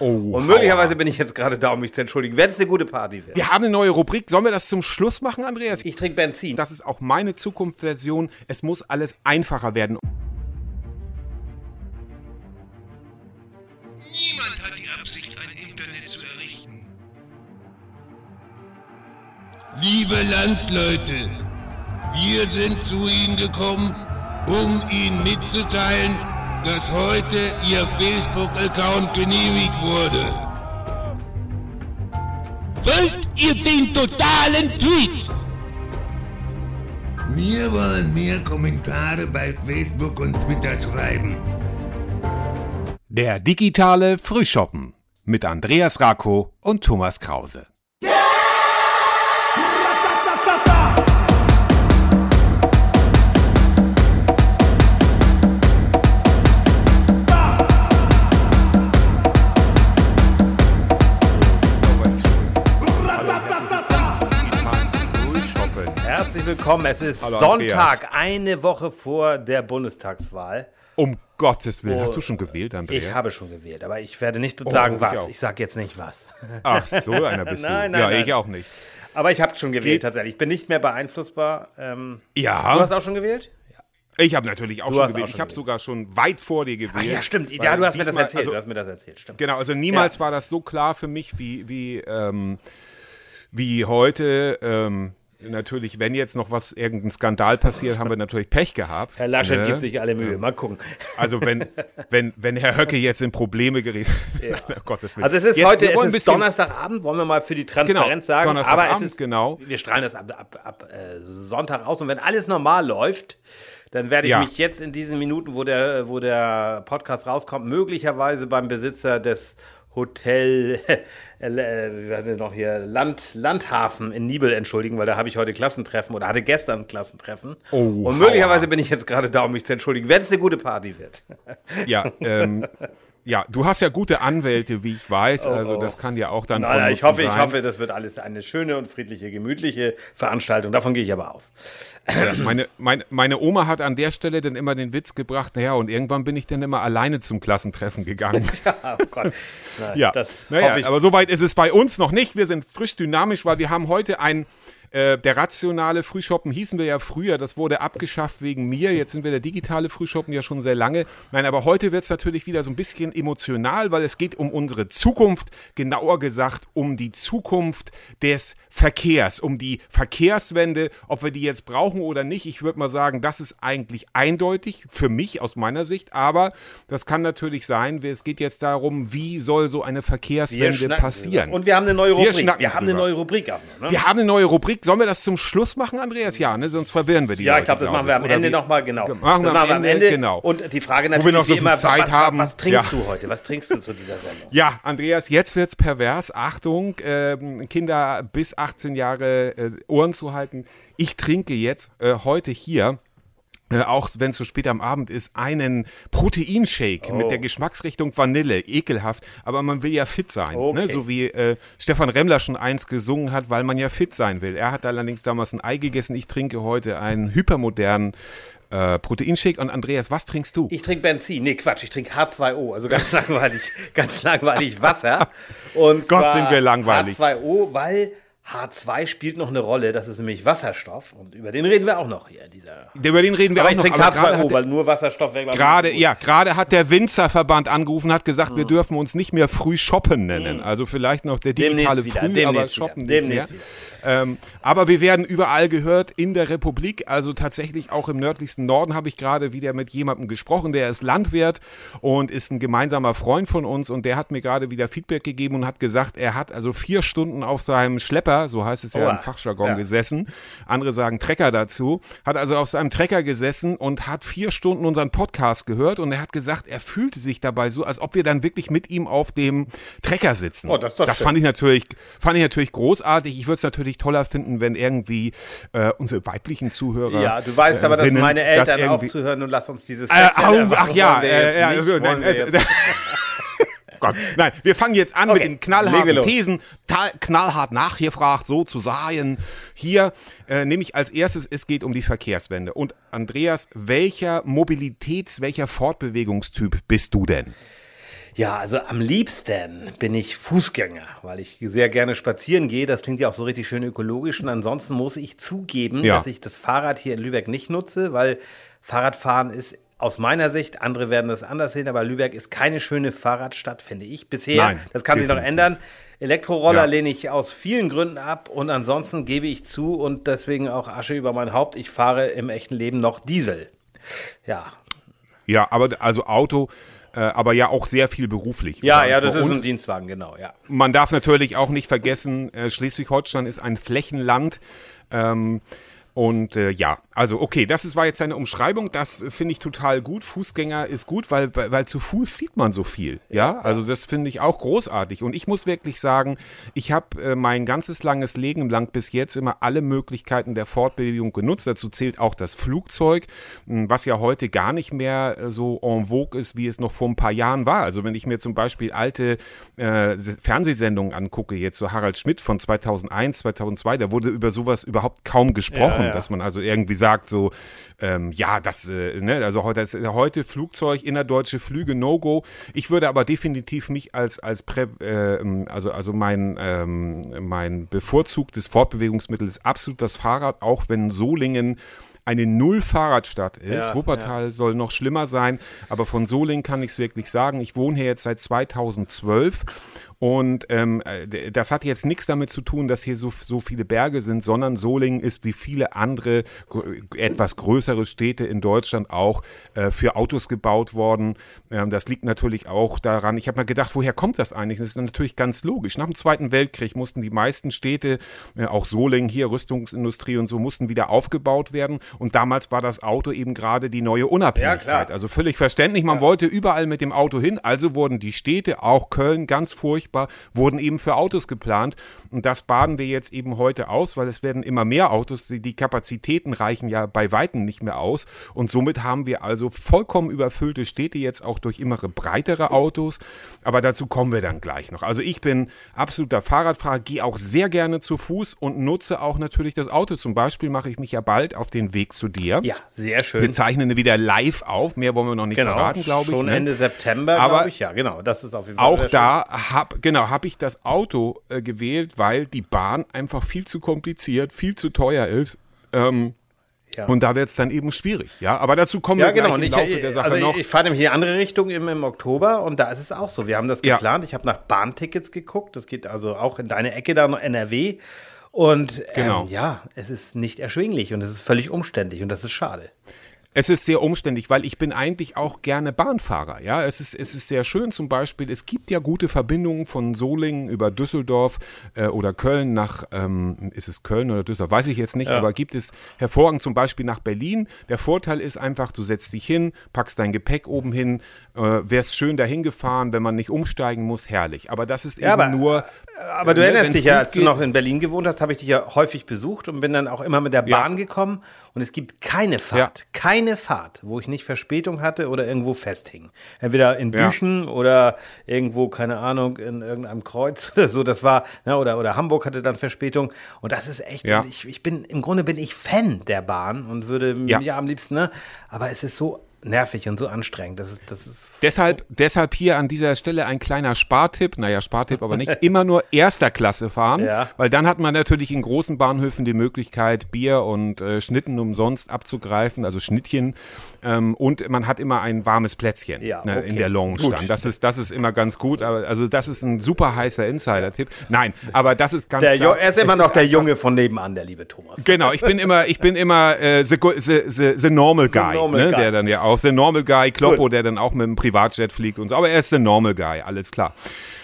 Oh, Und möglicherweise bin ich jetzt gerade da, um mich zu entschuldigen, wenn es eine gute Party wird. Wir haben eine neue Rubrik. Sollen wir das zum Schluss machen, Andreas? Ich trinke Benzin. Das ist auch meine Zukunftsversion. Es muss alles einfacher werden. Niemand hat die Absicht, ein Internet zu errichten. Liebe Landsleute, wir sind zu Ihnen gekommen, um Ihnen mitzuteilen, dass heute Ihr Facebook-Account genehmigt wurde. Wollt ihr den totalen Tweet? Wir wollen mehr Kommentare bei Facebook und Twitter schreiben. Der digitale Frühshoppen mit Andreas Rako und Thomas Krause. Herzlich willkommen. Es ist Hallo, Sonntag, eine Woche vor der Bundestagswahl. Um Gottes Willen. Oh, Hast du schon gewählt, Andreas? Ich habe schon gewählt, aber ich werde nicht sagen, ich was. auch. Ich sage jetzt nicht was. Ach, so einer bist Nein, du. nein, ja, nein. ich auch nicht. Aber ich habe schon gewählt Geht- tatsächlich. Ich bin nicht mehr beeinflussbar. Ähm, Ja, Du hast auch schon gewählt? ich habe natürlich auch Du schon gewählt. auch ich schon habe gewählt. sogar schon weit vor dir gewählt. Ach ja, stimmt. Ja, du hast mir das diesmal- erzählt. Also, du hast mir das erzählt. Stimmt. Genau, also niemals Ja. war das so klar für mich wie, wie, ähm, wie heute. Ähm, natürlich, wenn jetzt noch was, irgendein Skandal passiert, haben wir natürlich Pech gehabt. Herr Laschet ne? gibt sich alle Mühe. Mal gucken. Also wenn, wenn, wenn Herr Höcke jetzt in Probleme gerät. oh Gottes Willen. Also es ist Jetzt, heute, es ist Donnerstagabend, wollen wir mal für die Transparenz Genau, sagen. Aber es Donnerstagabend, ist, genau. wir strahlen das ab, ab, ab äh, Sonntag aus und wenn alles normal läuft, dann werde ich Ja. mich jetzt in diesen Minuten, wo der, wo der Podcast rauskommt, möglicherweise beim Besitzer des Hotel, äh, wie heißt noch hier, Land, Landhafen in Nibel entschuldigen, weil da habe ich heute Klassentreffen oder hatte gestern Klassentreffen. Oh, und möglicherweise hauer. bin ich jetzt gerade da, um mich zu entschuldigen, wenn es eine gute Party wird. Ja, ähm, ja, du hast ja gute Anwälte, wie ich weiß. Also das kann ja auch dann von Naja, ich hoffe, ich sein. hoffe, das wird alles eine schöne und friedliche, gemütliche Veranstaltung. Davon gehe ich aber aus. Ja, meine, meine, meine Oma hat an der Stelle dann immer den Witz gebracht, naja, und irgendwann bin ich dann immer alleine zum Klassentreffen gegangen. Ja, oh Gott. Na, Ja, das naja, ich. aber soweit ist es bei uns noch nicht. Wir sind frisch dynamisch, weil wir haben heute ein, äh, der rationale Frühshoppen hießen wir ja früher, das wurde abgeschafft wegen mir. Jetzt sind wir der digitale Frühshoppen ja schon sehr lange. Nein, aber heute wird es natürlich wieder so ein bisschen emotional, weil es geht um unsere Zukunft, genauer gesagt um die Zukunft des Verkehrs, um die Verkehrswende, ob wir die jetzt brauchen oder nicht. Ich würde mal sagen, das ist eigentlich eindeutig für mich aus meiner Sicht, aber das kann natürlich sein, es geht jetzt darum, wie soll so eine Wir Verkehrswende passieren. Und wir haben eine neue Wir Rubrik. Wir, schnacken haben eine drüber. neue Rubrik auch ne? wir haben eine neue Rubrik. Sollen wir das zum Schluss machen, Andreas? Ja, ne? sonst verwirren wir die Ja, Leute, ich glaube, das glaub machen wir am Ende nochmal, genau. Machen wir am Ende, genau. Und die Frage wir natürlich noch so viel immer, Zeit was, haben. was trinkst Ja. du heute? Was trinkst du zu dieser Sendung? Ja, Andreas, jetzt wird's pervers. Achtung, ähm, Kinder bis 18 Jahre äh, Ohren zu halten. Ich trinke jetzt äh, heute hier. Auch wenn es so spät am Abend ist, einen Proteinshake Oh. mit der Geschmacksrichtung Vanille. Ekelhaft, aber man will ja fit sein. Okay. Ne? So wie äh, Stefan Remmler schon eins gesungen hat, weil man ja fit sein will. Er hat allerdings damals ein Ei gegessen. Ich trinke heute einen hypermodernen äh, Proteinshake. Und Andreas, was trinkst du? Ich trinke Benzin. Nee, Quatsch, ich trinke H2O. Also ganz langweilig, ganz langweilig Wasser. Und Gott, sind wir langweilig. H2O, weil H2 spielt noch eine Rolle. Das ist nämlich Wasserstoff. Und über den reden wir auch noch hier. Dieser Über den reden wir aber auch ich noch. aber gerade hat H2O, der- weil nur Wasserstoff wäre, Gerade, ja, gerade hat der Winzerverband angerufen, hat gesagt, wir dürfen uns nicht mehr früh shoppen nennen. Also vielleicht noch der digitale Demnächst wieder, Früh, aber demnächst wieder, shoppen nicht mehr. wieder. Ähm, aber wir werden überall gehört in der Republik, also tatsächlich auch im nördlichsten Norden habe ich gerade wieder mit jemandem gesprochen, der ist Landwirt und ist ein gemeinsamer Freund von uns und der hat mir gerade wieder Feedback gegeben und hat gesagt, er hat also vier Stunden auf seinem Schlepper, so heißt es ja Oha. im Fachjargon, Ja. gesessen. Andere sagen Trecker dazu. Hat also auf seinem Trecker gesessen und hat vier Stunden unseren Podcast gehört und er hat gesagt, er fühlte sich dabei so, als ob wir dann wirklich mit ihm auf dem Trecker sitzen. Oh, das das fand ich natürlich, fand ich natürlich großartig. Ich würde es natürlich toller finden, wenn irgendwie äh, unsere weiblichen Zuhörer. Ja, du weißt aber, dass Rinnen meine das Eltern auch irgendwie- zuhören und lass uns dieses Äh, einfach- ach ja, äh, ja, äh, nein, äh, jetzt- Gott, nein, wir fangen jetzt an Okay, mit den knallharten. Thesen, knallhart nachgefragt sozusagen. Hier äh, nehme ich als erstes, es geht um die Verkehrswende. Und Andreas, welcher Mobilitäts-, welcher Fortbewegungstyp bist du denn? Ja, also am liebsten bin ich Fußgänger, weil ich sehr gerne spazieren gehe. Das klingt ja auch so richtig schön ökologisch. Und ansonsten muss ich zugeben, Ja. dass ich das Fahrrad hier in Lübeck nicht nutze, weil Fahrradfahren ist aus meiner Sicht, andere werden das anders sehen, aber Lübeck ist keine schöne Fahrradstadt, finde ich. Bisher, Nein, das kann sich noch ändern. Elektroroller Ja. lehne ich aus vielen Gründen ab und ansonsten gebe ich zu und deswegen auch Asche über mein Haupt. Ich fahre im echten Leben noch Diesel. Ja, Ja, aber also Auto, äh, aber ja auch sehr viel beruflich. ja, ja, das ist ein Dienstwagen, genau, ja. man darf natürlich auch nicht vergessen, äh, Schleswig-Holstein ist ein Flächenland. Ähm, und äh, ja, also okay, das ist, war jetzt eine Umschreibung, das äh, finde ich total gut. Fußgänger ist gut, weil, weil, zu Fuß sieht man so viel. Ja, also das finde ich auch großartig. Und ich muss wirklich sagen, ich habe äh, mein ganzes langes Leben lang bis jetzt immer alle Möglichkeiten der Fortbewegung genutzt. Dazu zählt auch das Flugzeug, mh, was ja heute gar nicht mehr äh, so en vogue ist, wie es noch vor ein paar Jahren war. Also wenn ich mir zum Beispiel alte äh, Fernsehsendungen angucke, jetzt so Harald Schmidt von 2001, 2002, da wurde über sowas überhaupt kaum gesprochen, Ja, ja. dass man also irgendwie sagt so, ähm, ja, das, äh, ne, also heute, das, heute Flugzeug, innerdeutsche Flüge, No-Go. Ich würde aber definitiv mich als, als Prä, äh, also, also mein, ähm, mein bevorzugtes Fortbewegungsmittel ist absolut das Fahrrad, auch wenn Solingen eine Null-Fahrradstadt ist. Ja, Wuppertal soll noch schlimmer sein, aber von Solingen kann ich es wirklich sagen. Ich wohne hier jetzt seit 2012 und ähm, äh, das hat jetzt nichts damit zu tun, dass hier so, so viele Berge sind, sondern Solingen ist wie viele andere etwas größere Städte in Deutschland auch äh, für Autos gebaut worden. Ähm, das liegt natürlich auch daran, ich habe mal gedacht, woher kommt das eigentlich? Das ist natürlich ganz logisch. Nach dem Zweiten Weltkrieg mussten die meisten Städte, äh, auch Solingen hier, Rüstungsindustrie und so, mussten wieder aufgebaut werden. Und damals war das Auto eben gerade die neue Unabhängigkeit. Ja. Also völlig verständlich, man wollte überall mit dem Auto hin, also wurden die Städte, auch Köln, ganz furchtbar, wurden eben für Autos geplant. Und das baden wir jetzt eben heute aus, weil es werden immer mehr Autos, die Kapazitäten reichen ja bei Weitem nicht mehr aus. Und somit haben wir also vollkommen überfüllte Städte jetzt auch durch immer breitere Autos. Aber dazu kommen wir dann gleich noch. Also ich bin absoluter Fahrradfahrer, gehe auch sehr gerne zu Fuß und nutze auch natürlich das Auto. Zum Beispiel mache ich mich ja bald auf den Weg zu dir. Ja, sehr schön. Wir zeichnen wieder live auf. Mehr wollen wir noch nicht verraten, glaube ich. Genau, Schon ne? Ende September, Aber glaube ich. Ja, genau. Das ist auf jeden Fall Auch da hab, genau, habe ich das Auto äh, gewählt, weil die Bahn einfach viel zu kompliziert, viel zu teuer ist. Ähm, Ja. Und da wird es dann eben schwierig, ja. Aber dazu kommen Ja, wir gleich genau. im Und ich, Laufe der Sache also noch. ich, ich fahre nämlich in die andere Richtung im, im Oktober und da ist es auch so. Wir haben das Ja. geplant. Ich habe nach Bahntickets geguckt. Das geht also auch in deine Ecke da noch NRW. Und ähm, Genau. ja, es ist nicht erschwinglich und es ist völlig umständlich und das ist schade. Es ist sehr umständlich, weil ich bin eigentlich auch gerne Bahnfahrer. Ja, es ist, es ist sehr schön zum Beispiel. Es gibt ja gute Verbindungen von Solingen über Düsseldorf äh, oder Köln nach, ähm, ist es Köln oder Düsseldorf? Weiß ich jetzt nicht, aber gibt es hervorragend zum Beispiel nach Berlin. Der Vorteil ist einfach, du setzt dich hin, packst dein Gepäck oben hin, äh, wärst schön dahin gefahren, wenn man nicht umsteigen muss, herrlich. Aber das ist eben aber- nur. Aber du äh, ne, erinnerst dich ja, als du noch in Berlin gewohnt hast, habe ich dich ja häufig besucht und bin dann auch immer mit der Ja. Bahn gekommen. Und es gibt keine Fahrt, keine Fahrt, wo ich nicht Verspätung hatte oder irgendwo festhing. Entweder in Ja. Büchen oder irgendwo, keine Ahnung, in irgendeinem Kreuz oder so. Das war, ne, oder, oder Hamburg hatte dann Verspätung. Und das ist echt, Ja. ich, ich bin, im Grunde bin ich Fan der Bahn und würde Ja. ja, am liebsten, ne? Aber es ist so nervig und so anstrengend. Das ist, das ist Deshalb, deshalb hier an dieser Stelle ein kleiner Spartipp, naja, Spartipp aber nicht, immer nur erster Klasse fahren, Ja. weil dann hat man natürlich in großen Bahnhöfen die Möglichkeit, Bier und äh, Schnitten umsonst abzugreifen, also Schnittchen, ähm, und man hat immer ein warmes Plätzchen Ja, ne, okay. in der Lounge Gut. dann. Das ist, das ist immer ganz gut, aber also das ist ein super heißer Insider-Tipp. Nein, aber das ist ganz der, klar. Jo- er ist immer es noch der einfach- Junge von nebenan, der liebe Thomas. Genau, ich bin immer, ich bin immer äh, the, the, the, the normal guy, normal ne, guy. der dann ja auch, the normal guy, Kloppo, Gut. der dann auch mit dem Privatjet fliegt und so, aber er ist the normal guy, alles klar.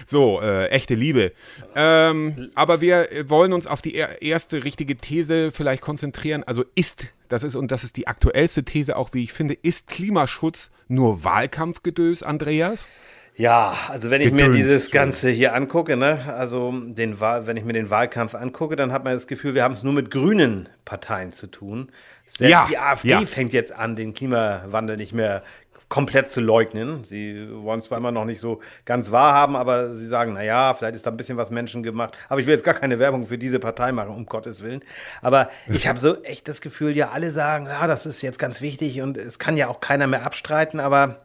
So, äh, echte Liebe. Ähm, aber wir wollen uns auf die er erste richtige These vielleicht konzentrieren. Also ist, das ist, und das ist die aktuellste These auch, wie ich finde, ist Klimaschutz nur Wahlkampfgedös, Andreas? Ja, also wenn ich mir Gedöns, dieses Entschuldigung. Ganze hier angucke, ne, also den Wahl, wenn ich mir den Wahlkampf angucke, dann hat man das Gefühl, wir haben es nur mit grünen Parteien zu tun. Selbst Ja, die AfD ja. fängt jetzt an, den Klimawandel nicht mehr komplett zu leugnen. Sie wollen es zwar immer noch nicht so ganz wahrhaben, aber sie sagen, na ja, vielleicht ist da ein bisschen was Menschen gemacht. Aber ich will jetzt gar keine Werbung für diese Partei machen, um Gottes Willen. Aber ich habe so echt das Gefühl, ja, alle sagen, ja, das ist jetzt ganz wichtig und es kann ja auch keiner mehr abstreiten, aber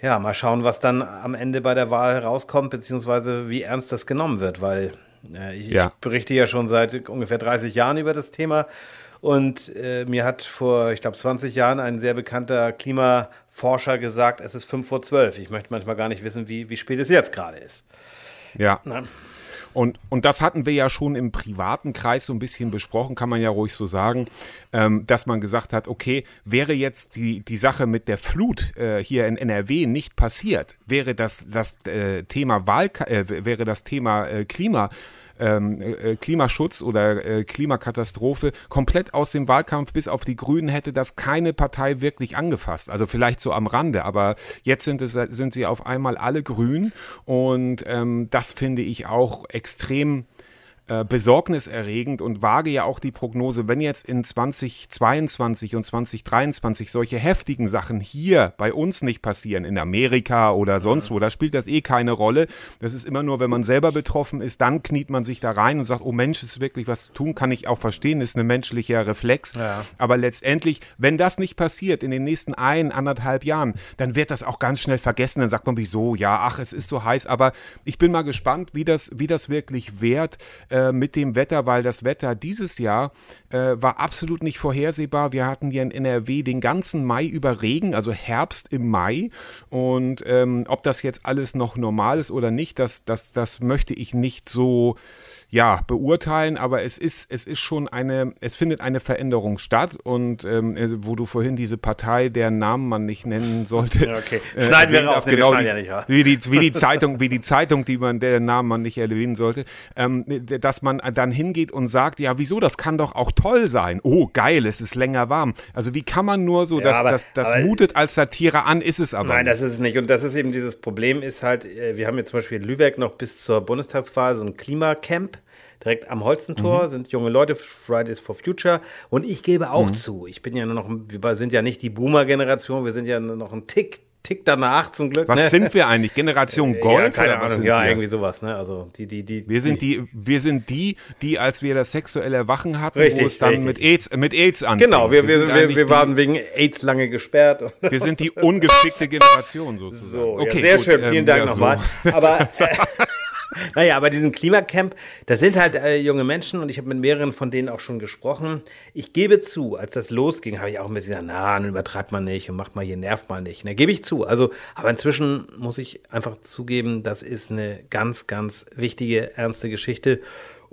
ja, mal schauen, was dann am Ende bei der Wahl herauskommt, beziehungsweise wie ernst das genommen wird, weil äh, ich, ja. ich, berichte ja schon seit ungefähr 30 Jahren über das Thema. Und äh, mir hat vor, ich glaube, 20 Jahren ein sehr bekannter Klimaforscher gesagt, es ist 5 vor 12. Ich möchte manchmal gar nicht wissen, wie, wie spät es jetzt gerade ist. Ja. Na? Und, und das hatten wir ja schon im privaten Kreis so ein bisschen besprochen, kann man ja ruhig so sagen, ähm, dass man gesagt hat, okay, wäre jetzt die, die Sache mit der Flut äh, hier in NRW nicht passiert, wäre das, das äh, Thema Wahl, äh, wäre das Thema äh, Klima ähm, äh, Klimaschutz oder äh, Klimakatastrophe komplett aus dem Wahlkampf bis auf die Grünen hätte das keine Partei wirklich angefasst. Also vielleicht so am Rande, aber jetzt sind, es, sind sie auf einmal alle grün und ähm, das finde ich auch extrem äh, besorgniserregend und wage ja auch die Prognose, wenn jetzt in 2022 und 2023 solche heftigen Sachen hier bei uns nicht passieren, in Amerika oder sonst wo, da spielt das eh keine Rolle. Das ist immer nur, wenn man selber betroffen ist, dann kniet man sich da rein und sagt, oh Mensch, ist wirklich was zu tun, kann ich auch verstehen, ist ein menschlicher Reflex. Ja. Aber letztendlich, wenn das nicht passiert in den nächsten ein, anderthalb Jahren, dann wird das auch ganz schnell vergessen. Dann sagt man, wieso, ja, ach, es ist so heiß. Aber ich bin mal gespannt, wie das, wie das wirklich wird äh, mit dem Wetter, weil das Wetter dieses Jahr äh, war absolut nicht vorhersehbar. Wir hatten hier in NRW den ganzen Mai über Regen, also Herbst im Mai. Und ähm, ob das jetzt alles noch normal ist oder nicht, das, das, das möchte ich nicht so ja, beurteilen, aber es ist, es ist schon eine, es findet eine Veränderung statt und ähm, äh, wo du vorhin diese Partei, deren Namen man nicht nennen sollte. Ja, okay. Äh, schneiden wir raus, genau wir die, ja nicht. Wie, die, wie die Zeitung, wie die Zeitung, die man, deren Namen man nicht erwähnen sollte, ähm, dass man dann hingeht und sagt, ja, wieso, das kann doch auch toll sein. Oh, geil, es ist länger warm. Also wie kann man nur so, ja, das, aber, das, das aber, mutet als Satire an, ist es aber. Nein, nicht. das ist es nicht. Und das ist eben dieses Problem, ist halt, äh, wir haben jetzt zum Beispiel in Lübeck noch bis zur Bundestagswahl so ein Klimacamp direkt am Holzentor, mhm. sind junge Leute, Fridays for Future. Und ich gebe auch mhm. zu, ich bin ja nur noch, wir sind ja nicht die Boomer-Generation, wir sind ja noch ein Tick, Tick danach zum Glück. Was ne? sind wir eigentlich? Generation Golf? Ja, Ahnung. Ja, wir? irgendwie sowas. Ne? Also die, die, die. Wir sind die, wir sind die, die, als wir das sexuelle Erwachen hatten, richtig, wo es dann richtig. mit AIDS, mit AIDS anfing. Genau, wir, wir, wir, wir, wir waren wegen AIDS lange gesperrt. Wir sind die ungeschickte Generation sozusagen. So, okay, ja, sehr gut, schön. Vielen ähm, Dank ja, nochmal. So. Aber äh, naja, aber diesem Klimacamp, das sind halt äh, junge Menschen und ich habe mit mehreren von denen auch schon gesprochen. Ich gebe zu, als das losging, habe ich auch ein bisschen gesagt, na, dann übertreibt man nicht und macht mal hier, nervt mal nicht. Ne, gebe ich zu. Also, aber inzwischen muss ich einfach zugeben, das ist eine ganz, ganz wichtige, ernste Geschichte.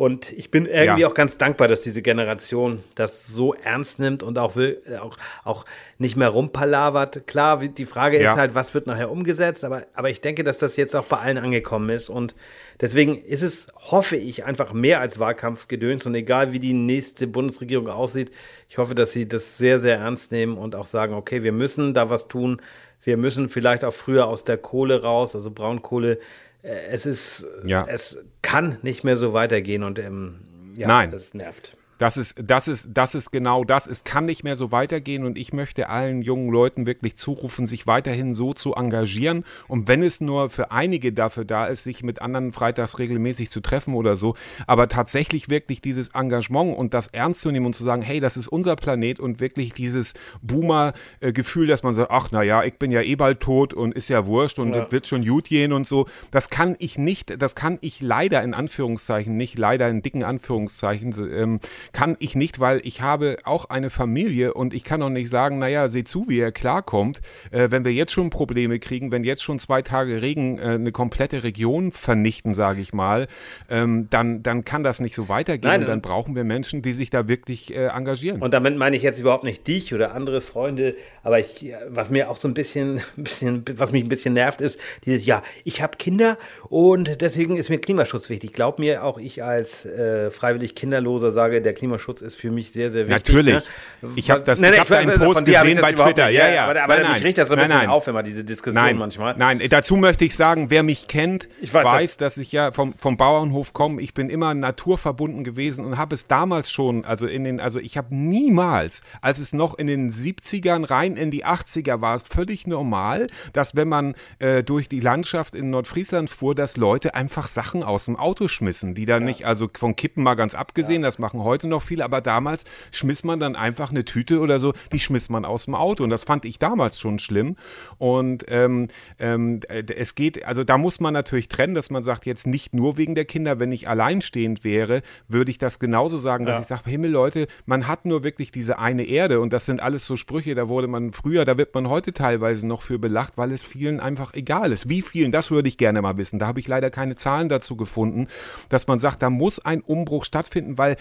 Und ich bin irgendwie ja. auch ganz dankbar, dass diese Generation das so ernst nimmt und auch, will, äh, auch, auch nicht mehr rumpalavert. Klar, die Frage ja. ist halt, was wird nachher umgesetzt, aber, aber ich denke, dass das jetzt auch bei allen angekommen ist. Und deswegen ist es, hoffe ich, einfach mehr als Wahlkampfgedöns. Und egal wie die nächste Bundesregierung aussieht, ich hoffe, dass sie das sehr, sehr ernst nehmen und auch sagen, okay, wir müssen da was tun. Wir müssen vielleicht auch früher aus der Kohle raus, also Braunkohle äh, es ist, ja. es kann nicht mehr so weitergehen und ähm, ja, Nein. das nervt. Das ist, das ist, das ist genau das. Es kann nicht mehr so weitergehen und ich möchte allen jungen Leuten wirklich zurufen, sich weiterhin so zu engagieren. Und wenn es nur für einige dafür da ist, sich mit anderen freitags regelmäßig zu treffen oder so, aber tatsächlich wirklich dieses Engagement und das ernst zu nehmen und zu sagen, hey, das ist unser Planet und wirklich dieses Boomer-Gefühl, dass man sagt, ach, naja, ich bin ja eh bald tot und ist ja wurscht und ja. das wird schon gut gehen und so. Das kann ich nicht, das kann ich leider in Anführungszeichen, nicht leider in dicken Anführungszeichen, ähm, kann ich nicht, weil ich habe auch eine Familie und ich kann auch nicht sagen, naja, seht zu, wie er klarkommt, äh, wenn wir jetzt schon Probleme kriegen, wenn jetzt schon zwei Tage Regen äh, eine komplette Region vernichten, sage ich mal, ähm, dann, dann kann das nicht so weitergehen Nein, und dann brauchen wir Menschen, die sich da wirklich äh, engagieren. Und damit meine ich jetzt überhaupt nicht dich oder andere Freunde, aber ich, was mir auch so ein bisschen, bisschen was mich ein bisschen nervt, ist dieses, ja, ich habe Kinder und deswegen ist mir Klimaschutz wichtig. Glaub mir, auch ich als äh, freiwillig Kinderloser sage, der Klimaschutz ist für mich sehr, sehr wichtig. Natürlich. Ne? Ich habe das, nein, ich hab einen Post gesehen bei Twitter. Nicht, ja, ja. Aber, aber nein, ich riecht das so ein bisschen nein, auf, immer diese Diskussion nein, manchmal. Nein, dazu möchte ich sagen, wer mich kennt, ich weiß, weiß dass ich ja vom, vom Bauernhof komme. Ich bin immer naturverbunden gewesen und habe es damals schon, also in den, also ich habe niemals, als es noch in den 70ern rein in die 80er war, es völlig normal, dass wenn man äh, durch die Landschaft in Nordfriesland fuhr, dass Leute einfach Sachen aus dem Auto schmissen, die dann ja. nicht, also von Kippen mal ganz abgesehen, ja. das machen heute heute noch viel, aber damals schmiss man dann einfach eine Tüte oder so, die schmiss man aus dem Auto. Und das fand ich damals schon schlimm. Und ähm, ähm, es geht, also da muss man natürlich trennen, dass man sagt, jetzt nicht nur wegen der Kinder, wenn ich alleinstehend wäre, würde ich das genauso sagen, dass Ja. ich sage, Himmel, Leute, man hat nur wirklich diese eine Erde und das sind alles so Sprüche, da wurde man früher, da wird man heute teilweise noch für belacht, weil es vielen einfach egal ist. Wie vielen, das würde ich gerne mal wissen. Da habe ich leider keine Zahlen dazu gefunden, dass man sagt, da muss ein Umbruch stattfinden, weil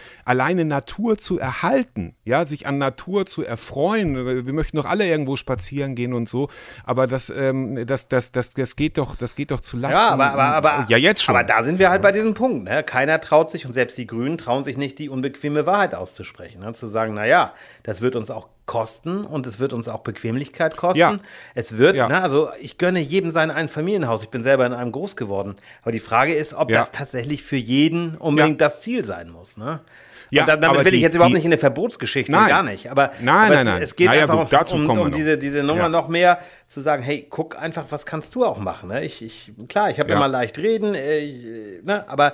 alleine Natur zu erhalten, ja, sich an Natur zu erfreuen, wir möchten doch alle irgendwo spazieren gehen und so, aber das, ähm, das, das, das, das geht doch, das geht doch zu Lasten. Ja, aber, aber, aber, ja, jetzt schon. aber da sind wir halt bei diesem Punkt. Ne? Keiner traut sich und selbst die Grünen trauen sich nicht, die unbequeme Wahrheit auszusprechen. Ne? Zu sagen, naja, das wird uns auch kosten und es wird uns auch Bequemlichkeit kosten. Ja. Es wird, Ja. ne, also ich gönne jedem sein Einfamilienhaus. Ich bin selber in einem groß geworden. Aber die Frage ist, ob Ja. das tatsächlich für jeden unbedingt das Ziel sein muss. Ne? Ja, da, damit will ich jetzt überhaupt die- nicht in eine Verbotsgeschichte, Nein. gar nicht. Aber, Nein, aber nein, es, nein. es geht Naja, einfach gut, dazu um, um noch. diese, diese Nummer Ja. noch mehr zu sagen, hey, guck einfach, was kannst du auch machen. Ne? Ich, ich, klar, ich habe Ja. immer leicht reden, äh, äh, ne? aber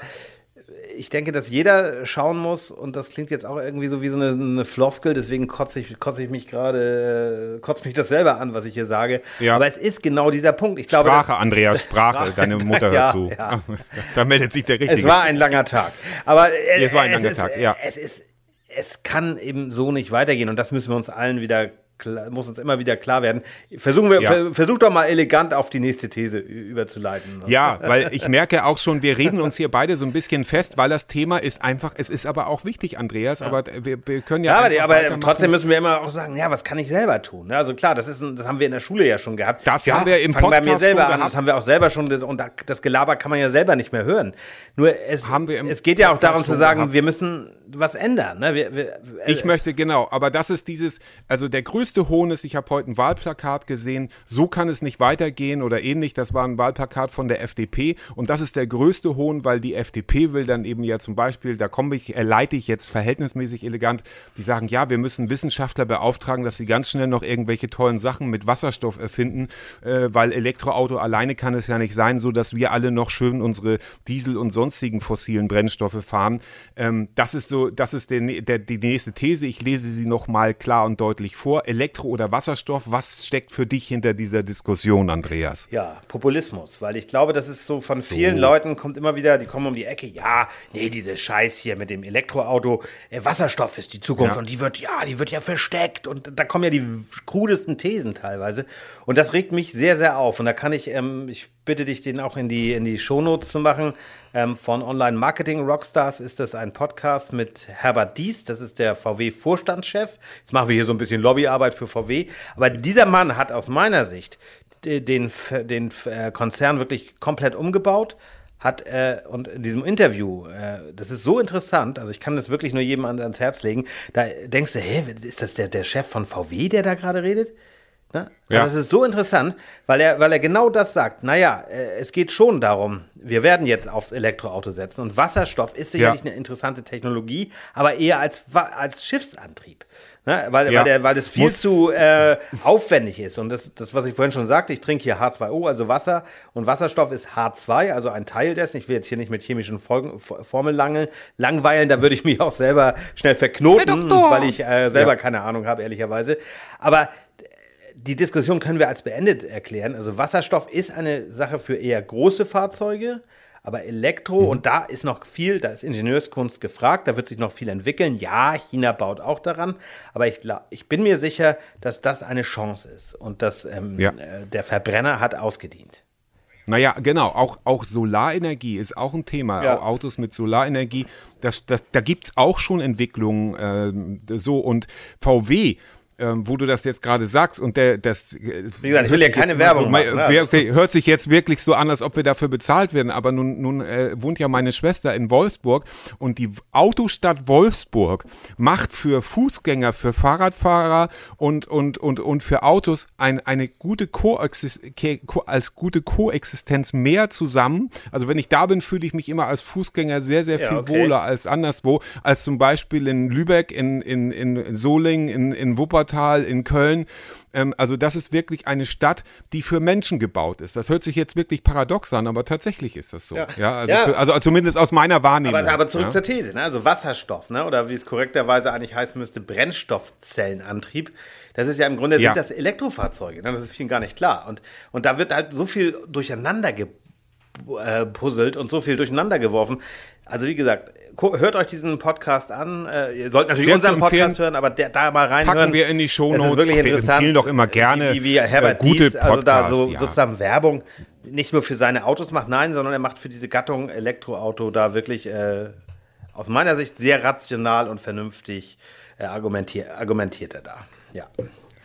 ich denke, dass jeder schauen muss, und das klingt jetzt auch irgendwie so wie so eine, eine Floskel, deswegen kotze ich, kotze ich mich gerade, äh, kotzt mich das selber an, was ich hier sage. Ja. Aber es ist genau dieser Punkt. Ich glaube, Sprache, dass- Andreas, Sprache, deine Mutter Ja, hört zu. ja. Da meldet sich der Richtige. es war ein langer Tag. Aber äh, Es war ein langer ist, Tag, ja. Es ist, es kann eben so nicht weitergehen und das müssen wir uns allen wieder klar, muss uns immer wieder klar werden. Versuchen wir, Ja. ver, versuch doch mal elegant auf die nächste These überzuleiten. Ja, weil ich merke auch schon, wir reden uns hier beide so ein bisschen fest, weil das Thema ist einfach, es ist aber auch wichtig, Andreas, aber wir, wir können ja. Ja, aber, aber trotzdem müssen wir immer auch sagen, ja, was kann ich selber tun? ne? Also klar, das, ist ein, das haben wir in der Schule ja schon gehabt. Das ja, haben wir im fangen bei mir Podcast selber an, das haben wir auch selber schon, und da- das Gelaber kann man ja selber nicht mehr hören. Nur es, Haben wir im es geht ja auch Podcast darum zu sagen, gehabt. wir müssen was ändern. Ne? Wir, wir, Ich möchte, genau, aber das ist dieses, also der größte Hohn ist, ich habe heute ein Wahlplakat gesehen, so kann es nicht weitergehen oder ähnlich, das war ein Wahlplakat von der FDP und das ist der größte Hohn, weil die FDP will dann eben ja zum Beispiel, da komme ich, erleite ich jetzt verhältnismäßig elegant, die sagen, ja, wir müssen Wissenschaftler beauftragen, dass sie ganz schnell noch irgendwelche tollen Sachen mit Wasserstoff erfinden, äh, weil Elektroauto alleine kann es ja nicht sein, so dass wir alle noch schön unsere Diesel und sonstigen fossilen Brennstoffe fahren. Ähm, das ist so, das ist der, der, die nächste These. Ich lese sie nochmal klar und deutlich vor. Elektro oder Wasserstoff, was steckt für dich hinter dieser Diskussion, Andreas? Ja, Populismus, weil ich glaube, das ist so von vielen Leuten kommt immer wieder, die kommen um die Ecke, ja, nee, diese Scheiß hier mit dem Elektroauto, äh, Wasserstoff ist die Zukunft Ja. und die wird, ja, die wird ja versteckt und da kommen ja die krudesten Thesen teilweise und das regt mich sehr, sehr auf und da kann ich, ähm, ich bitte dich, den auch in die, in die Shownotes zu machen, ähm, von Online Marketing Rockstars ist das ein Podcast mit Herbert Dies, das ist der VW-Vorstandschef. Jetzt machen wir hier so ein bisschen Lobbyarbeit für VW, aber dieser Mann hat aus meiner Sicht den, den äh, Konzern wirklich komplett umgebaut. Hat äh, und in diesem Interview, äh, das ist so interessant, also ich kann das wirklich nur jedem an- ans Herz legen. Da denkst du, hä, ist das der, der Chef von VW, der da gerade redet? Ne? Ja. Also das ist so interessant, weil er, weil er genau das sagt. Naja, äh, es geht schon darum, wir werden jetzt aufs Elektroauto setzen und Wasserstoff ist sicherlich Ja. eine interessante Technologie, aber eher als, als Schiffsantrieb. Ne? Weil, Ja. weil, der, weil das viel Muss- zu äh, aufwendig ist. Und das, das, was ich vorhin schon sagte, ich trinke hier H2O, also Wasser, und Wasserstoff ist H2, also ein Teil dessen. Ich will jetzt hier nicht mit chemischen Folgen, Formeln lange, langweilen, da würde ich mich auch selber schnell verknoten, weil ich äh, selber keine Ahnung habe, ehrlicherweise. Aber die Diskussion können wir als beendet erklären. Also Wasserstoff ist eine Sache für eher große Fahrzeuge, aber Elektro, Mhm. und da ist noch viel, da ist Ingenieurskunst gefragt, da wird sich noch viel entwickeln. Ja, China baut auch daran, aber ich, ich bin mir sicher, dass das eine Chance ist und dass ähm, Ja. äh, der Verbrenner hat ausgedient. Naja, genau, auch, auch Solarenergie ist auch ein Thema. Ja. Au- Autos mit Solarenergie, das, das, da gibt es auch schon Entwicklungen ähm, so und VW. Ähm, wo du das jetzt gerade sagst und der das Wie gesagt, ich will ja keine Werbung machen, ne? hört sich jetzt wirklich so an, als ob wir dafür bezahlt werden, aber nun, nun äh, wohnt ja meine Schwester in Wolfsburg und die Autostadt Wolfsburg macht für Fußgänger, für Fahrradfahrer und, und, und, und für Autos ein, eine gute Koexis ke- ko als gute Koexistenz mehr zusammen. Also wenn ich da bin, fühle ich mich immer als Fußgänger sehr, sehr Ja, viel okay. wohler als anderswo, als zum Beispiel in Lübeck, in, in, in Solingen, in, in Wuppertal Wuppertal, in Köln. Ähm, also das ist wirklich eine Stadt, die für Menschen gebaut ist. Das hört sich jetzt wirklich paradox an, aber tatsächlich ist das so. Ja. Ja, also, Ja. Für, also zumindest aus meiner Wahrnehmung. Aber, aber zurück zur These, ne? also Wasserstoff, ne? oder wie es korrekterweise eigentlich heißen müsste, Brennstoffzellenantrieb. Das ist ja im Grunde sind das Elektrofahrzeuge, ne? das ist vielen gar nicht klar. Und, und da wird halt so viel durcheinander gepuzzelt und so viel durcheinander geworfen. Also wie gesagt, hört euch diesen Podcast an. Äh, ihr sollt natürlich Sehr unseren Podcast hören, aber der, da mal reinhören. Packen wir in die Shownotes. Das ist wirklich Ach, wir interessant. empfehlen doch immer gerne, Wie, wie Herbert äh, gute Dies, also da so, ja. sozusagen Werbung nicht nur für seine Autos macht, nein, sondern er macht für diese Gattung Elektroauto da wirklich äh, aus meiner Sicht sehr rational und vernünftig äh, argumentiert, argumentiert er da. Ja.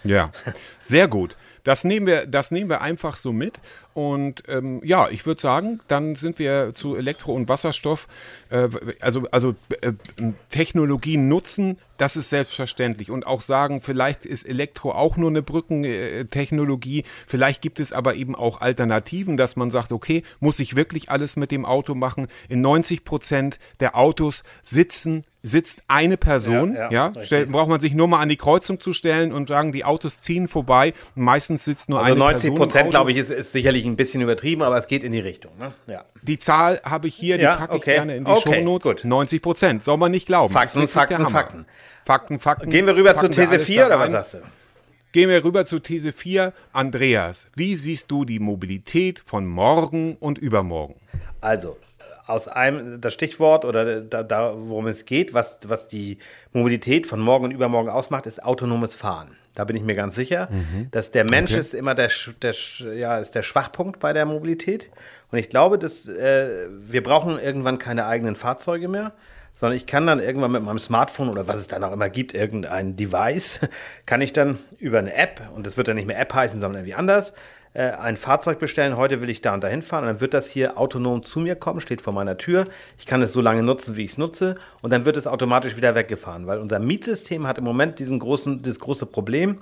Ja, sehr gut. Das nehmen wir, das nehmen wir einfach so mit. Und ähm, ja, ich würde sagen, dann sind wir zu Elektro- und Wasserstoff, äh, also, also äh, Technologien nutzen, das ist selbstverständlich. Und auch sagen, vielleicht ist Elektro auch nur eine Brückentechnologie, vielleicht gibt es aber eben auch Alternativen, dass man sagt, okay, muss ich wirklich alles mit dem Auto machen? In 90 Prozent der Autos sitzen sitzt eine Person, Ja, ja, ja, Stell, richtig. braucht man sich nur mal an die Kreuzung zu stellen und sagen, die Autos ziehen vorbei. Meistens sitzt nur Also eine 90 Person. im Prozent, glaube ich, ist, ist sicherlich ein bisschen übertrieben, aber es geht in die Richtung. Ne? Ja. Die Zahl habe ich hier, die Ja, packe okay. ich gerne in die Okay, Shownotes. gut. 90 Prozent, soll man nicht glauben. Fakten, Fakten. Fakten. Fakten, Fakten. Gehen wir rüber wir These alles 4 da oder was sagst du? Gehen wir rüber zu These 4. Andreas, wie siehst du die Mobilität von morgen und übermorgen? Also, aus einem, das Stichwort oder da, da worum es geht, was, was die Mobilität von morgen und übermorgen ausmacht, ist autonomes Fahren. Da bin ich mir ganz sicher, dass der Mensch Okay. ist immer der, der, ja, ist der Schwachpunkt bei der Mobilität. Und ich glaube, dass äh, wir brauchen irgendwann keine eigenen Fahrzeuge mehr, sondern ich kann dann irgendwann mit meinem Smartphone oder was es dann auch immer gibt, irgendein Device, kann ich dann über eine App, und das wird dann nicht mehr App heißen, sondern irgendwie anders, ein Fahrzeug bestellen, heute will ich da und dahin fahren. Und dann wird das hier autonom zu mir kommen, steht vor meiner Tür. Ich kann es so lange nutzen, wie ich es nutze. Und dann wird es automatisch wieder weggefahren, weil unser Mietsystem hat im Moment diesen großen, das große Problem,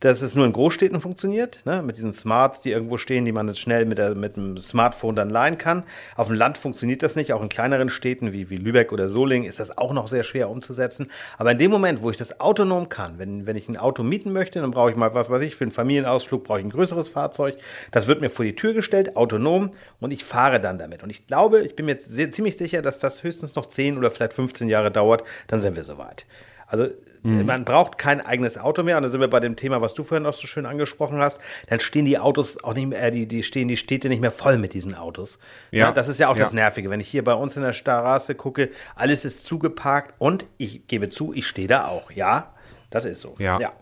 dass es nur in Großstädten funktioniert, ne, mit diesen Smarts, die irgendwo stehen, die man jetzt schnell mit, der, mit dem Smartphone dann leihen kann. Auf dem Land funktioniert das nicht, auch in kleineren Städten wie, wie Lübeck oder Solingen ist das auch noch sehr schwer umzusetzen. Aber in dem Moment, wo ich das autonom kann, wenn, wenn ich ein Auto mieten möchte, dann brauche ich mal, was weiß ich, für einen Familienausflug brauche ich ein größeres Fahrzeug. Das wird mir vor die Tür gestellt, autonom, und ich fahre dann damit. Und ich glaube, ich bin mir jetzt sehr, ziemlich sicher, dass das höchstens noch 10 oder vielleicht 15 Jahre dauert, dann sind wir soweit. Also man braucht kein eigenes Auto mehr. Und da sind wir bei dem Thema, was du vorhin auch so schön angesprochen hast. Dann stehen die Autos auch nicht mehr, äh, die, die stehen die Städte nicht mehr voll mit diesen Autos. Ja. Ja, das ist ja auch Ja. das Nervige. Wenn ich hier bei uns in der Straße gucke, alles ist zugeparkt und ich gebe zu, ich stehe da auch. Ja, das ist so. Ja. ja.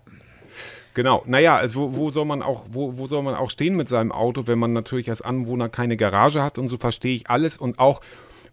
Genau, naja, also wo, wo soll man auch, wo, wo soll man auch stehen mit seinem Auto, wenn man natürlich als Anwohner keine Garage hat und so verstehe ich alles und auch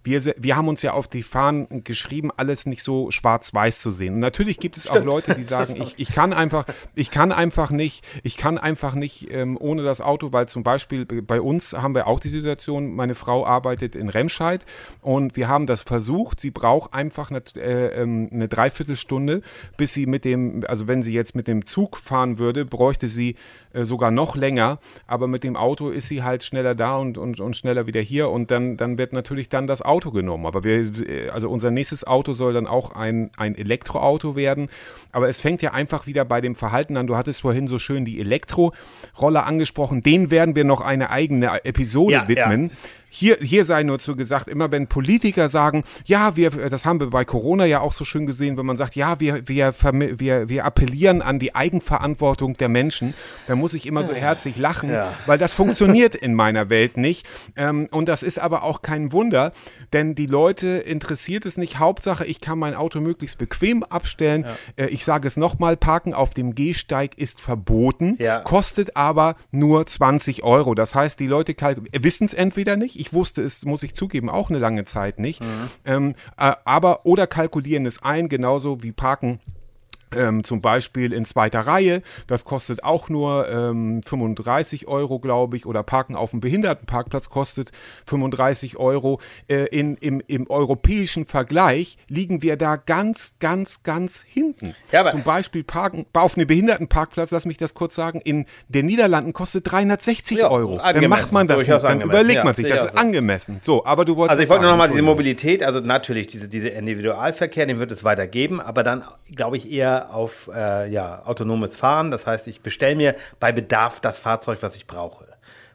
wir, wir haben uns ja auf die Fahnen geschrieben, alles nicht so schwarz-weiß zu sehen. Und natürlich gibt es auch Leute, die sagen, ich, ich kann einfach, ich kann einfach nicht, ich kann einfach nicht ähm, ohne das Auto, weil zum Beispiel bei uns haben wir auch die Situation, meine Frau arbeitet in Remscheid und wir haben das versucht. Sie braucht einfach eine, äh, ähm, eine Dreiviertelstunde, bis sie mit dem, also wenn sie jetzt mit dem Zug fahren würde, bräuchte sie äh, sogar noch länger. Aber mit dem Auto ist sie halt schneller da und, und, und schneller wieder hier und dann, dann wird natürlich dann das Auto genommen. Aber wir, äh, also unser nächstes Auto soll dann auch ein, ein Elektroauto werden. Aber es fängt ja einfach wieder bei dem Verhalten an. Du hattest vorhin so schön die Elektroroller angesprochen. Den werden wir noch eine eigene Episode Ja, widmen. Hier, hier sei nur zu gesagt, immer wenn Politiker sagen, ja, wir, das haben wir bei Corona ja auch so schön gesehen, wenn man sagt, ja, wir, wir, wir, wir appellieren an die Eigenverantwortung der Menschen, dann muss ich immer so herzlich lachen, Ja. weil das funktioniert in meiner Welt nicht. Ähm, und das ist aber auch kein Wunder, denn die Leute interessiert es nicht. Hauptsache, ich kann mein Auto möglichst bequem abstellen. Äh, ich sage es nochmal, Parken auf dem Gehsteig ist verboten, Ja. kostet aber nur 20 Euro. Das heißt, die Leute wissen es entweder nicht. Ich wusste es, muss ich zugeben, auch eine lange Zeit nicht. Ähm, äh, aber oder kalkulieren es ein, genauso wie Parken ähm, zum Beispiel in zweiter Reihe, das kostet auch nur ähm, 35 Euro, glaube ich, oder Parken auf dem Behindertenparkplatz kostet 35 Euro. Äh, in, im, Im europäischen Vergleich liegen wir da ganz, ganz, ganz hinten. Ja, zum Beispiel Parken auf einem Behindertenparkplatz, lass mich das kurz sagen, in den Niederlanden kostet 360 Ja, Euro. Dann macht man das, durchaus dann überlegt ja, man sich, das ist so. angemessen. So, aber du wolltest Also ich wollte nur noch sagen, mal diese. Mobilität, also natürlich diese, diese Individualverkehr, den wird es weiter geben, aber dann glaube ich eher auf äh, ja, autonomes Fahren. Das heißt, ich bestelle mir bei Bedarf das Fahrzeug, was ich brauche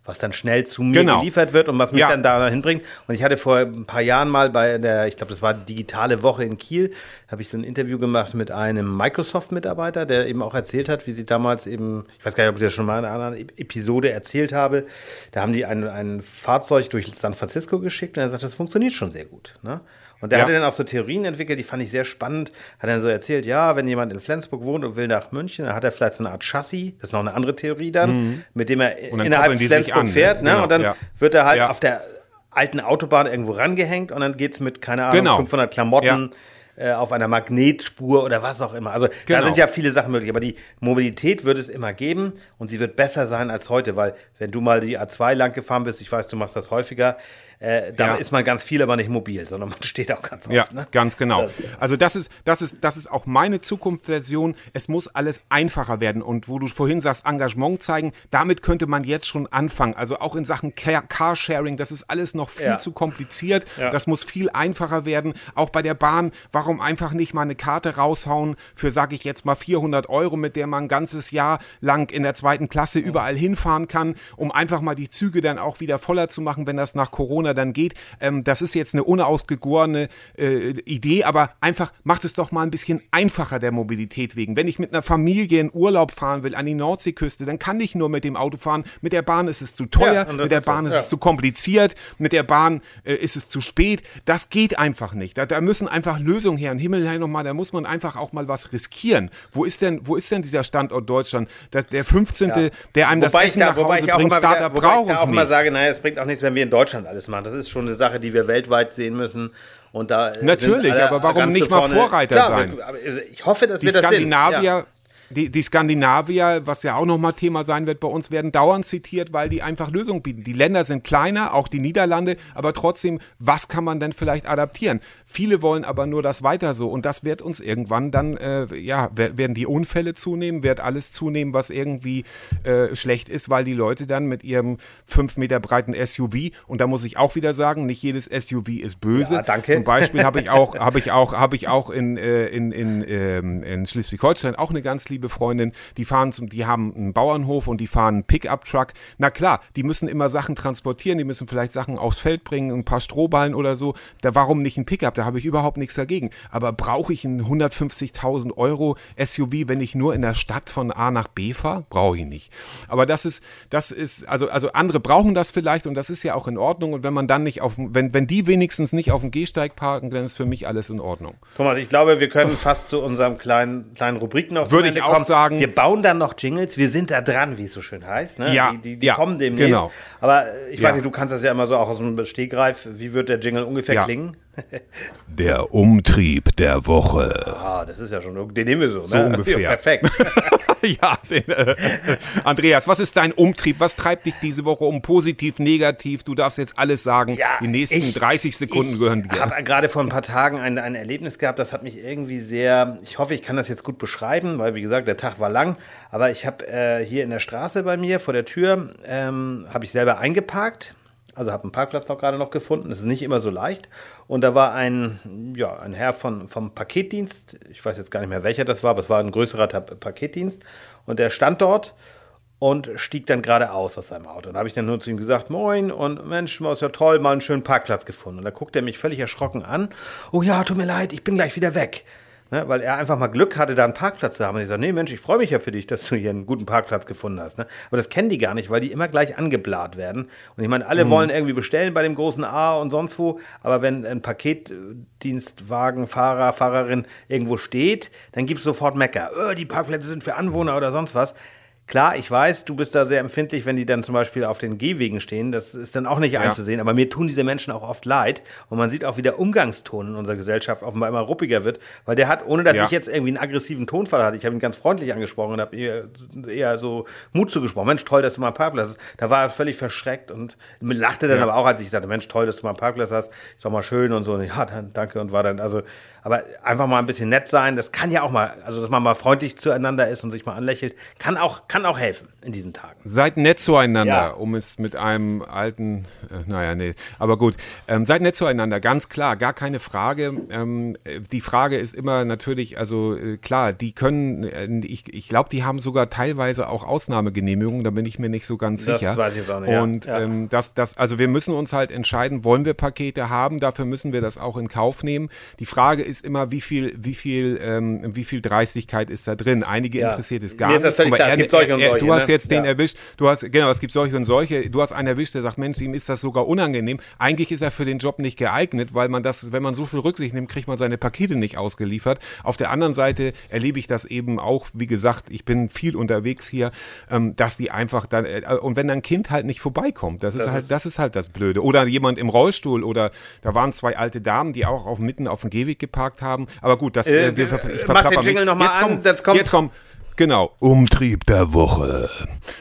was dann schnell zu mir Genau. geliefert wird und was mich Ja. dann da hinbringt. Und ich hatte vor ein paar Jahren mal bei der, ich glaube, das war digitale Woche in Kiel, habe ich so ein Interview gemacht mit einem Microsoft-Mitarbeiter, der eben auch erzählt hat, wie sie damals eben, ich weiß gar nicht, ob ich das schon mal in einer anderen Episode erzählt habe, da haben die ein, ein Fahrzeug durch San Francisco geschickt und er sagt, das funktioniert schon sehr gut. Ne? Und der Ja. hatte dann auch so Theorien entwickelt, die fand ich sehr spannend. Hat dann so erzählt, ja, wenn jemand in Flensburg wohnt und will nach München, dann hat er vielleicht so eine Art Chassis, das ist noch eine andere Theorie dann, mit dem er Mhm. Innerhalb Flensburg an, ne? fährt, ne? Genau, und dann ja. wird er halt Ja. auf der alten Autobahn irgendwo rangehängt und dann geht es mit, keine Ahnung, Genau. 500 Klamotten äh, auf einer Magnetspur oder was auch immer. Also da Genau. sind ja viele Sachen möglich, aber die Mobilität wird es immer geben und sie wird besser sein als heute, weil wenn du mal die A2 lang gefahren bist, ich weiß, du machst das häufiger, äh, da Ja. ist man ganz viel, aber nicht mobil, sondern man steht auch ganz oft. Ja, ne? ganz genau. Das- also das ist, das ist, das ist auch meine Zukunftsversion. Es muss alles einfacher werden. Und wo du vorhin sagst, Engagement zeigen, damit könnte man jetzt schon anfangen. Also auch in Sachen Car- Carsharing, das ist alles noch viel Ja. zu kompliziert. Ja. Das muss viel einfacher werden. Auch bei der Bahn, warum einfach nicht mal eine Karte raushauen für, sage ich jetzt mal, 400 Euro, mit der man ein ganzes Jahr lang in der zweiten Klasse überall hinfahren kann, um einfach mal die Züge dann auch wieder voller zu machen, wenn das nach Corona dann geht. Ähm, das ist jetzt eine unausgegorene äh, Idee, aber einfach macht es doch mal ein bisschen einfacher der Mobilität wegen. Wenn ich mit einer Familie in Urlaub fahren will an die Nordseeküste, dann kann ich nur mit dem Auto fahren. Mit der Bahn ist es zu teuer, Ja, das mit der ist so, Bahn ist ja. es zu kompliziert, mit der Bahn äh, ist es zu spät. Das geht einfach nicht. Da, da müssen einfach Lösungen her. Und Himmel her nochmal, da muss man einfach auch mal was riskieren. Wo ist denn, wo ist denn dieser Standort Deutschland? Das, der 15., der einem das Wobei ich Essen da, nach wobei Hause ich auch bringt, immer, wobei ich da auch immer sage, naja, es bringt auch nichts, wenn wir in Deutschland alles machen. Das ist schon eine Sache, die wir weltweit sehen müssen. Und da Natürlich, alle aber warum nicht mal Vorreiter Klar, sein? Ich hoffe, dass die wir das Skandinavier, sind. Ja. Die, die Skandinavier, was ja auch nochmal Thema sein wird bei uns, werden dauernd zitiert, weil die einfach Lösungen bieten. Die Länder sind kleiner, auch die Niederlande, aber trotzdem, was kann man denn vielleicht adaptieren? Viele wollen aber nur das weiter so und das wird uns irgendwann dann, äh, ja, wer- werden die Unfälle zunehmen, wird alles zunehmen, was irgendwie äh, schlecht ist, weil die Leute dann mit ihrem fünf Meter breiten SUV, und da muss ich auch wieder sagen, nicht jedes SUV ist böse. Ja, danke. Zum Beispiel habe ich auch, habe ich auch, habe ich auch in, äh, in, in, ähm, in Schleswig-Holstein auch eine ganz liebe Freundin, die fahren zum, die haben einen Bauernhof und die fahren einen Pickup-Truck. Na klar, die müssen immer Sachen transportieren, die müssen vielleicht Sachen aufs Feld bringen, ein paar Strohballen oder so. Da warum nicht ein Pickup? Da habe ich überhaupt nichts dagegen. Aber brauche ich einen 150.000 Euro SUV, wenn ich nur in der Stadt von A nach B fahre? Brauche ich nicht. Aber das ist, das ist, also, also andere brauchen das vielleicht und das ist ja auch in Ordnung. Und wenn man dann nicht auf, wenn, wenn die wenigstens nicht auf dem Gehsteig parken, dann ist für mich alles in Ordnung. Thomas, ich glaube, wir können fast zu unserem kleinen, kleinen Rubrik noch Würde ich Ende auch kommen. sagen. Wir bauen dann noch Jingles. Wir sind da dran, wie es so schön heißt. Ne? Ja, die, die, die ja, kommen demnächst. genau. Aber äh, ich Ja. weiß nicht, du kannst das ja immer so auch aus dem Stegreif. Wie wird der Jingle ungefähr klingen? Der Umtrieb der Woche. Ah, das ist ja schon, den nehmen wir so. So ne? ungefähr. Ja, perfekt. ja, den, äh, Andreas, was ist dein Umtrieb? Was treibt dich diese Woche um? Positiv, negativ? Du darfst jetzt alles sagen. Ja, Die nächsten ich- 30 Sekunden gehören Ich dir. habe gerade vor ein paar Tagen ein, ein Erlebnis gehabt, das hat mich irgendwie sehr, ich hoffe, ich kann das jetzt gut beschreiben, weil wie gesagt, der Tag war lang, aber ich habe äh, hier in der Straße bei mir vor der Tür, ähm, habe ich selber eingeparkt, also habe einen Parkplatz noch gerade noch gefunden, das ist nicht immer so leicht und da war ein, ja, ein Herr von, vom Paketdienst, ich weiß jetzt gar nicht mehr welcher das war, aber es war ein größerer Paketdienst und der stand dort und stieg dann gerade aus aus seinem Auto. Und da habe ich dann nur zu ihm gesagt, moin und Mensch, war es ja toll, mal einen schönen Parkplatz gefunden. Und da guckt er mich völlig erschrocken an. Oh ja, tut mir leid, ich bin gleich wieder weg. Ne, weil er einfach mal Glück hatte, da einen Parkplatz zu haben. Und ich sage, nee, Mensch, ich freue mich ja für dich, dass du hier einen guten Parkplatz gefunden hast. Ne? Aber das kennen die gar nicht, weil die immer gleich angeblat werden. Und ich meine, alle wollen irgendwie bestellen bei dem großen A und sonst wo. Aber wenn ein Paketdienstwagen, Fahrer, Fahrerin irgendwo steht, dann gibt es sofort Mecker. Oh, die Parkplätze sind für Anwohner oder sonst was. Klar, ich weiß, du bist da sehr empfindlich, wenn die dann zum Beispiel auf den Gehwegen stehen. Das ist dann auch nicht einzusehen. Aber mir tun diese Menschen auch oft leid. Und man sieht auch, wie der Umgangston in unserer Gesellschaft offenbar immer ruppiger wird. Weil der hat, ohne dass Ja. ich jetzt irgendwie einen aggressiven Tonfall hatte, ich habe ihn ganz freundlich angesprochen und habe eher, eher so Mut zugesprochen. Mensch, toll, dass du mal einen Parkplatz hast. Da war er völlig verschreckt und lachte dann Ja. aber auch, als ich sagte, Mensch, toll, dass du mal einen Parkplatz hast. Ist doch mal schön und so. Und ja, dann danke und war dann, also, Aber einfach mal ein bisschen nett sein, das kann ja auch mal, also dass man mal freundlich zueinander ist und sich mal anlächelt, kann auch, kann auch helfen in diesen Tagen. Seid nett zueinander, Ja. um es mit einem alten, äh, naja, nee, aber gut. Ähm, seid nett zueinander, ganz klar, gar keine Frage. Ähm, äh, die Frage ist immer natürlich, also äh, klar, die können, äh, ich, ich glaube, die haben sogar teilweise auch Ausnahmegenehmigungen, da bin ich mir nicht so ganz Das sicher. weiß ich jetzt auch nicht. Und Ja. ähm, das, das, also wir müssen uns halt entscheiden, wollen wir Pakete haben, dafür müssen wir das auch in Kauf nehmen. Die Frage ist immer, wie viel, wie viel, ähm, wie viel Dreistigkeit ist da drin? Einige Ja. interessiert es gar Mir ist das nicht. es gibt solche und er- Du hast ne? jetzt den Ja. erwischt, du hast, genau, es gibt solche und solche, du hast einen erwischt, der sagt, Mensch, ihm ist das sogar unangenehm. Eigentlich ist er für den Job nicht geeignet, weil man das, wenn man so viel Rücksicht nimmt, kriegt man seine Pakete nicht ausgeliefert. Auf der anderen Seite erlebe ich das eben auch, wie gesagt, ich bin viel unterwegs hier, ähm, dass die einfach dann, äh, und wenn ein Kind halt nicht vorbeikommt, das ist Das halt, ist- das ist halt das Blöde. Oder jemand im Rollstuhl oder da waren zwei alte Damen, die auch auf, mitten auf dem Gehweg geparkt haben. Aber gut, das, Äh, äh, wir, äh, ich mach den. Jingle noch mal jetzt an, kommt, jetzt kommt- jetzt kommt, genau, Umtrieb der Woche.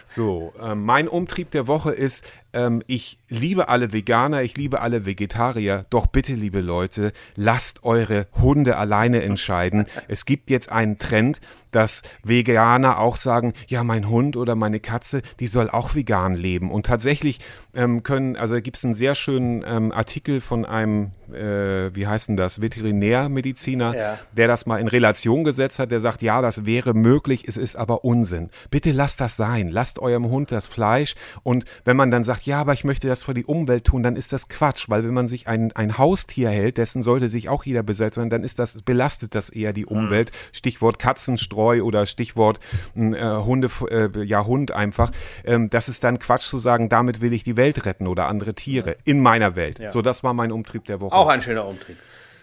So, ähm, mein Umtrieb der Woche ist, ähm, ich liebe alle Veganer, ich liebe alle Vegetarier, doch bitte, liebe Leute, lasst eure Hunde alleine entscheiden. Es gibt jetzt einen Trend, dass Veganer auch sagen, ja, mein Hund oder meine Katze, die soll auch vegan leben. Und tatsächlich ähm, können, also da gibt es einen sehr schönen ähm, Artikel von einem, äh, wie heißt denn das, Veterinärmediziner, Ja. der das mal in Relation gesetzt hat, der sagt, ja, das wäre möglich, es ist aber Unsinn. Bitte lasst das sein, lasst eurem Hund das Fleisch und wenn man dann sagt, ja, aber ich möchte das für die Umwelt tun, dann ist das Quatsch, weil wenn man sich ein, ein Haustier hält, dessen sollte sich auch jeder besetzen, dann ist das, belastet das eher die Umwelt. Stichwort Katzenstreu oder Stichwort äh, Hunde, äh, ja, Hund einfach. Ähm, das ist dann Quatsch zu sagen, damit will ich die Welt retten oder andere Tiere in meiner Welt. So, das war mein Umtrieb der Woche. Auch ein schöner Umtrieb.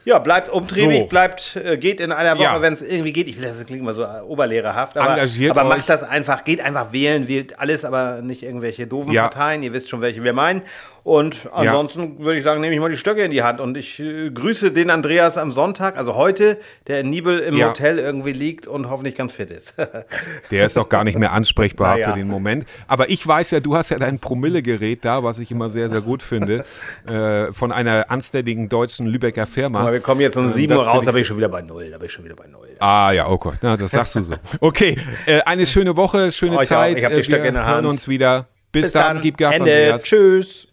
Ja, bleibt umtriebig, So. bleibt, äh, geht in einer Woche, Ja. wenn es irgendwie geht. Ich will, das klingt immer so äh, oberlehrerhaft, aber, Engagiert aber macht das einfach, geht einfach wählen, wählt alles, aber nicht irgendwelche doofen Ja. Parteien. Ihr wisst schon, welche wir meinen. Und ansonsten würde ich sagen, nehme ich mal die Stöcke in die Hand und ich äh, grüße den Andreas am Sonntag, also heute, der in Nibel im Ja. Hotel irgendwie liegt und hoffentlich ganz fit ist. Der ist doch gar nicht mehr ansprechbar Naja. für den Moment. Aber ich weiß ja, du hast ja dein Promille-Gerät da, was ich immer sehr, sehr gut finde, äh, von einer anständigen deutschen Lübecker Firma. Aber wir kommen jetzt um Ähm, 7 das Uhr raus, da bin ich schon wieder bei Null. Da bin ich schon wieder bei Null. Ah ja, oh Gott, na, das sagst du so. Okay, äh, eine schöne Woche, schöne auch. Zeit. Ich hab die Äh, Stöcke Wir in der hören Hand. uns wieder. Bis, dann, gib Gas, Ende. Andreas. Tschüss.